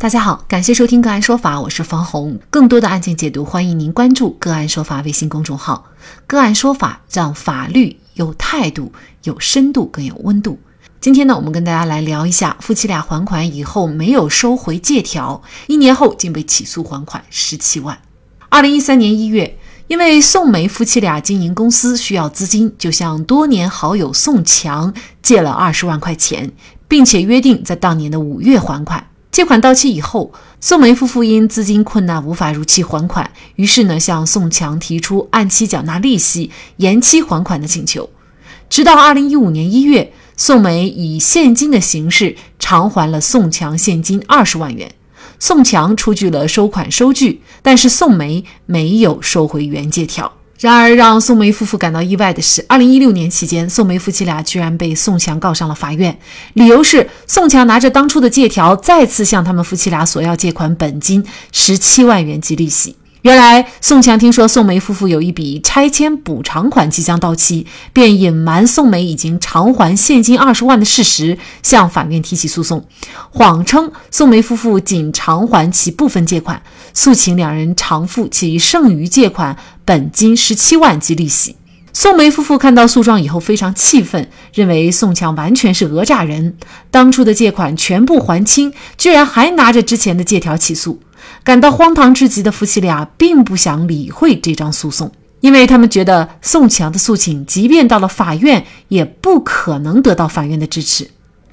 大家好，感谢收听个案说法，我是方红。更多的案件解读，欢迎您关注个案说法微信公众号。个案说法让法律有态度、有深度、更有温度。今天呢，我们跟大家来聊一下夫妻俩还款以后没有收回借条，一年后竟被起诉还款十七万。二零一三年一月，因为宋梅夫妻俩经营公司需要资金，就向多年好友宋强借了二十万块钱，并且约定在当年的五月还款。借款到期以后，宋梅夫妇因资金困难无法如期还款，于是呢向宋强提出按期缴纳利息、延期还款的请求。直到二零一五年一月，宋梅以现金的形式偿还了宋强现金二十万元，宋强出具了收款收据，但是宋梅没有收回原借条。然而，让宋梅夫妇感到意外的是，二零一六年期间，宋梅夫妻俩居然被宋强告上了法院，理由是宋强拿着当初的借条，再次向他们夫妻俩索要借款本金十七万元及利息。原来，宋强听说宋梅夫妇有一笔拆迁补偿款即将到期，便隐瞒宋梅已经偿还现金二十万的事实，向法院提起诉讼，谎称宋梅夫妇仅偿还其部分借款，诉请两人偿付其剩余借款。本金十七万及利息。宋梅夫妇看到诉状以后非常气愤，认为宋强完全是讹诈人，当初的借款全部还清，居然还拿着之前的借条起诉。感到荒唐至极的夫妻俩并不想理会这张诉讼，因为他们觉得宋强的诉请即便到了法院，也不可能得到法院的支持。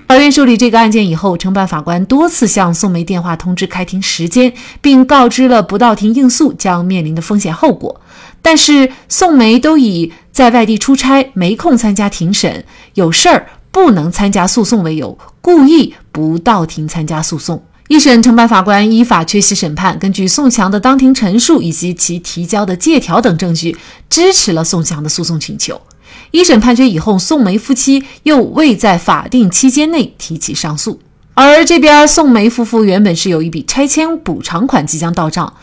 法院受理这个案件以后，承办法官多次向宋梅电话通知开庭时间，并告知了不到庭应诉将面临的风险后果。但是宋梅都以在外地出差没空参加庭审、有事儿不能参加诉讼为由，故意不到庭参加诉讼。一审承办法官依法缺席审判，根据宋强的当庭陈述以及其提交的借条等证据，支持了宋强的诉讼请求。一审判决以后，宋梅夫妻又未在法定期间内提起上诉，而这边宋梅夫妇原本是有一笔拆迁补偿款即将到账，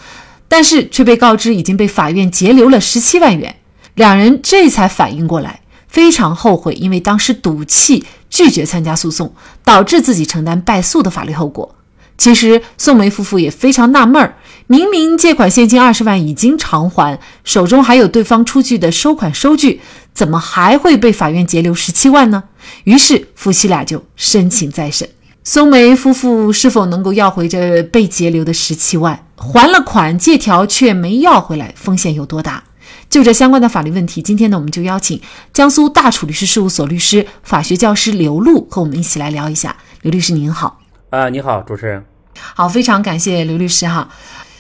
但是却被告知已经被法院截留了十七万元，两人这才反应过来，非常后悔，因为当时赌气拒绝参加诉讼，导致自己承担败诉的法律后果。其实宋梅夫妇也非常纳闷儿，明明借款现金二十万已经偿还，手中还有对方出具的收款收据，怎么还会被法院截留十七万呢？于是夫妻俩就申请再审。松梅夫妇是否能够要回这被截留的十七万？还了款，借条却没要回来，风险有多大？就这相关的法律问题，今天呢，我们就邀请江苏大楚律师事务所律师、法学教师刘璐和我们一起来聊一下。刘律师您好。啊，你好，主持人。好，非常感谢刘律师哈。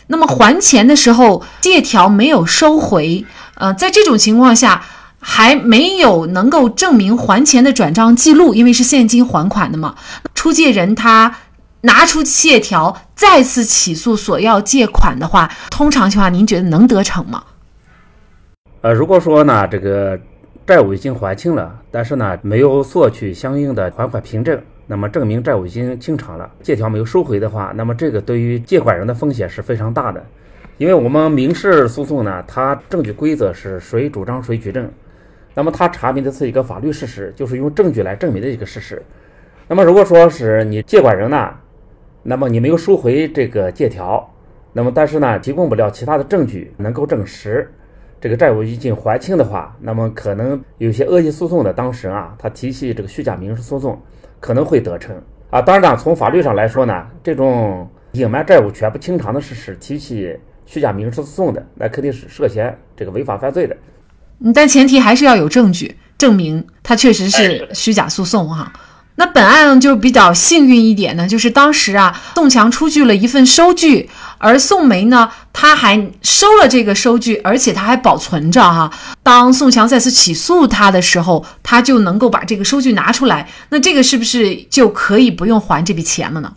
那么还钱的时候，借条没有收回，呃，在这种情况下，还没有能够证明还钱的转账记录，因为是现金还款的嘛。出借人他拿出借条再次起诉索要借款的话，通常情况下，您觉得能得逞吗？呃，如果说呢，这个债务已经还清了，但是呢，没有索取相应的还款凭证。那么证明债务已经清偿了，借条没有收回的话，那么这个对于借款人的风险是非常大的，因为我们民事诉讼呢，它证据规则是谁主张谁举证，那么他查明的是一个法律事实，就是用证据来证明的一个事实。那么如果说是你借款人呢，那么你没有收回这个借条，那么但是呢提供不了其他的证据能够证实这个债务已经还清的话，那么可能有些恶意诉讼的当事人啊，他提起这个虚假民事诉讼。可能会得逞啊！当然，从法律上来说呢，这种隐瞒债务全部清偿的事实提起虚假民事诉讼的，那肯定是涉嫌这个违法犯罪的。但前提还是要有证据证明他确实是虚假诉讼哈。那本案就比较幸运一点呢，就是当时啊，宋强出具了一份收据。而宋梅呢，他还收了这个收据，而且他还保存着哈。当宋强再次起诉他的时候，他就能够把这个收据拿出来。那这个是不是就可以不用还这笔钱了呢？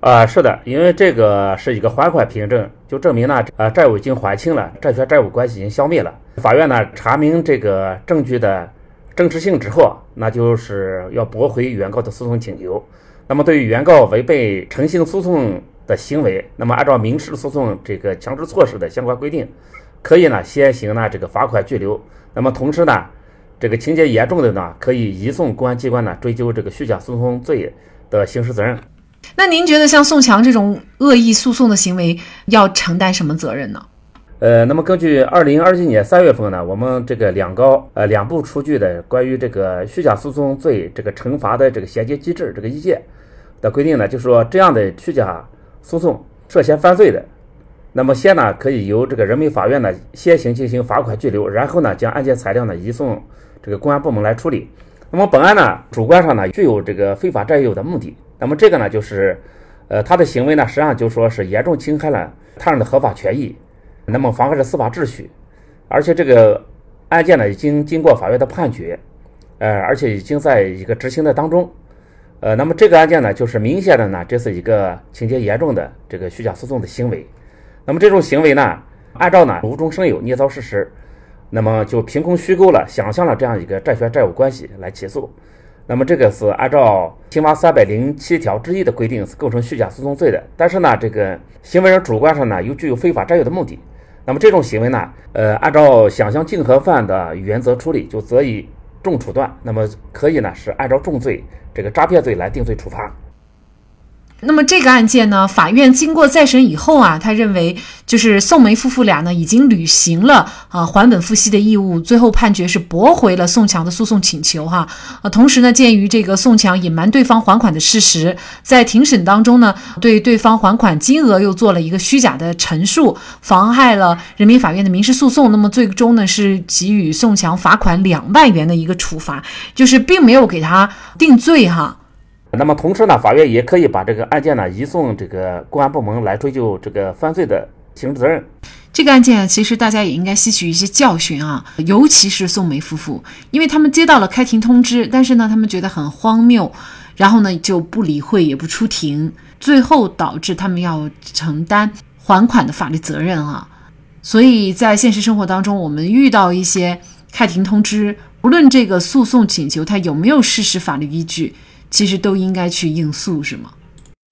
啊，是的，因为这个是一个还款凭证，就证明呢，呃，债务已经还清了，债权债务关系已经消灭了。法院呢查明这个证据的真实性之后，那就是要驳回原告的诉讼请求。那么对于原告违背诚信诉讼，的行为，那么按照民事诉讼这个强制措施的相关规定，可以呢先行呢这个罚款拘留，那么同时呢，这个情节严重的呢，可以移送公安机关呢追究这个虚假诉讼罪的刑事责任。那您觉得像宋强这种恶意诉讼的行为要承担什么责任呢？呃，那么根据二零二一年三月份呢，我们这个两高呃两部出具的关于这个虚假诉讼罪这个惩罚的这个衔接机制这个意见的规定呢，就是说这样的虚假诉讼涉嫌犯罪的，那么先呢可以由这个人民法院呢先行进行罚款拘留，然后呢将案件材料呢移送这个公安部门来处理。那么本案呢主观上呢具有这个非法占有的目的，那么这个呢就是呃他的行为呢实际上就说是严重侵害了他人的合法权益。那么妨碍了司法秩序，而且这个案件呢已经经过法院的判决，呃，而且已经在一个执行的当中，呃，那么这个案件呢就是明显的呢这是一个情节严重的这个虚假诉讼的行为，那么这种行为呢按照呢无中生有、捏造事实，那么就凭空虚构了、想象了这样一个债权债务关系来起诉。那么这个是按照刑法三百零七条之一的规定是构成虚假诉讼罪的，但是呢，这个行为人主观上呢又具有非法占有的目的，那么这种行为呢，呃，按照想象竞合犯的原则处理，就则以重处断，那么可以呢是按照重罪这个诈骗罪来定罪处罚。那么这个案件呢，法院经过再审以后啊，他认为就是宋梅夫妇俩呢已经履行了啊还本付息的义务，最后判决是驳回了宋强的诉讼请求哈。呃，同时呢，鉴于这个宋强隐瞒对方还款的事实，在庭审当中呢，对对方还款金额又做了一个虚假的陈述，妨害了人民法院的民事诉讼。那么最终呢，是给予宋强罚款两万元的一个处罚，就是并没有给他定罪哈。那么同时呢，法院也可以把这个案件呢移送这个公安部门来追究这个犯罪的刑事责任。这个案件其实大家也应该吸取一些教训啊，尤其是宋梅夫妇，因为他们接到了开庭通知，但是呢，他们觉得很荒谬，然后呢就不理会也不出庭，最后导致他们要承担还款的法律责任啊。所以在现实生活当中，我们遇到一些开庭通知，无论这个诉讼请求它有没有事实法律依据。其实都应该去应诉，是吗？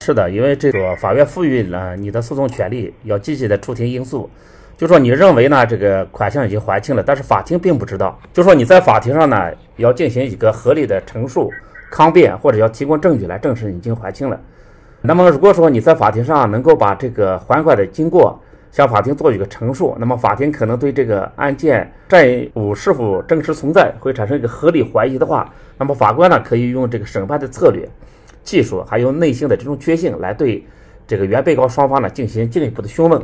是的，因为这个法院赋予了你的诉讼权利，要积极的出庭应诉。就说你认为呢，这个款项已经还清了，但是法庭并不知道。就说你在法庭上呢，要进行一个合理的陈述、抗辩，或者要提供证据来证实已经还清了。那么如果说你在法庭上能够把这个还款的经过向法庭做一个陈述，那么法庭可能对这个案件债务是否真实存在会产生一个合理怀疑的话。那么法官呢，可以用这个审判的策略、技术，还有内心的这种觉性，来对这个原被告双方呢进行进一步的询问。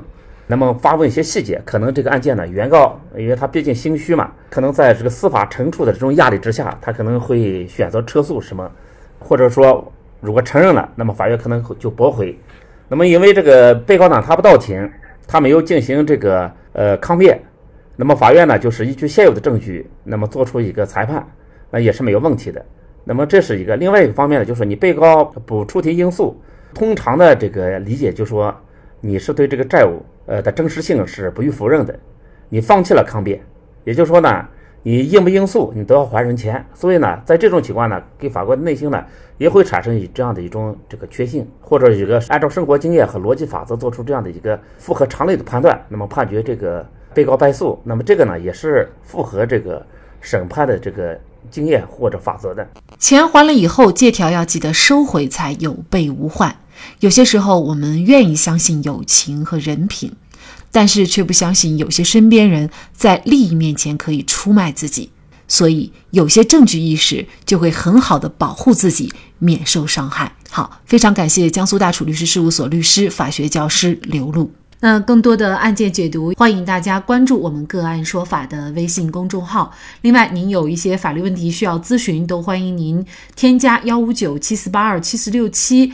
那么发问一些细节，可能这个案件呢，原告因为他毕竟心虚嘛，可能在这个司法惩处的这种压力之下，他可能会选择撤诉什么，或者说如果承认了，那么法院可能就驳回。那么因为这个被告呢，他不到庭，他没有进行这个呃抗辩，那么法院呢，就是依据现有的证据，那么做出一个裁判。那也是没有问题的。那么这是一个另外一个方面呢，就是你被告不出庭应诉，通常的这个理解就是说你是对这个债务呃的真实性是不予否认的，你放弃了抗辩，也就是说呢，你应不应诉你都要还人钱。所以呢，在这种情况呢，给法官内心呢也会产生以这样的一种这个确信，或者一个按照生活经验和逻辑法则做出这样的一个符合常理的判断，那么判决这个被告败诉。那么这个呢也是符合这个审判的这个。经验或者法则的钱还了以后，借条要记得收回，才有备无患。有些时候，我们愿意相信友情和人品，但是却不相信有些身边人在利益面前可以出卖自己。所以，有些证据意识就会很好的保护自己，免受伤害。好，非常感谢江苏大楚律师事务所律师、法学教师刘璐。那更多的案件解读，欢迎大家关注我们个案说法的微信公众号。另外，您有一些法律问题需要咨询，都欢迎您添加幺五九七四八二七四六七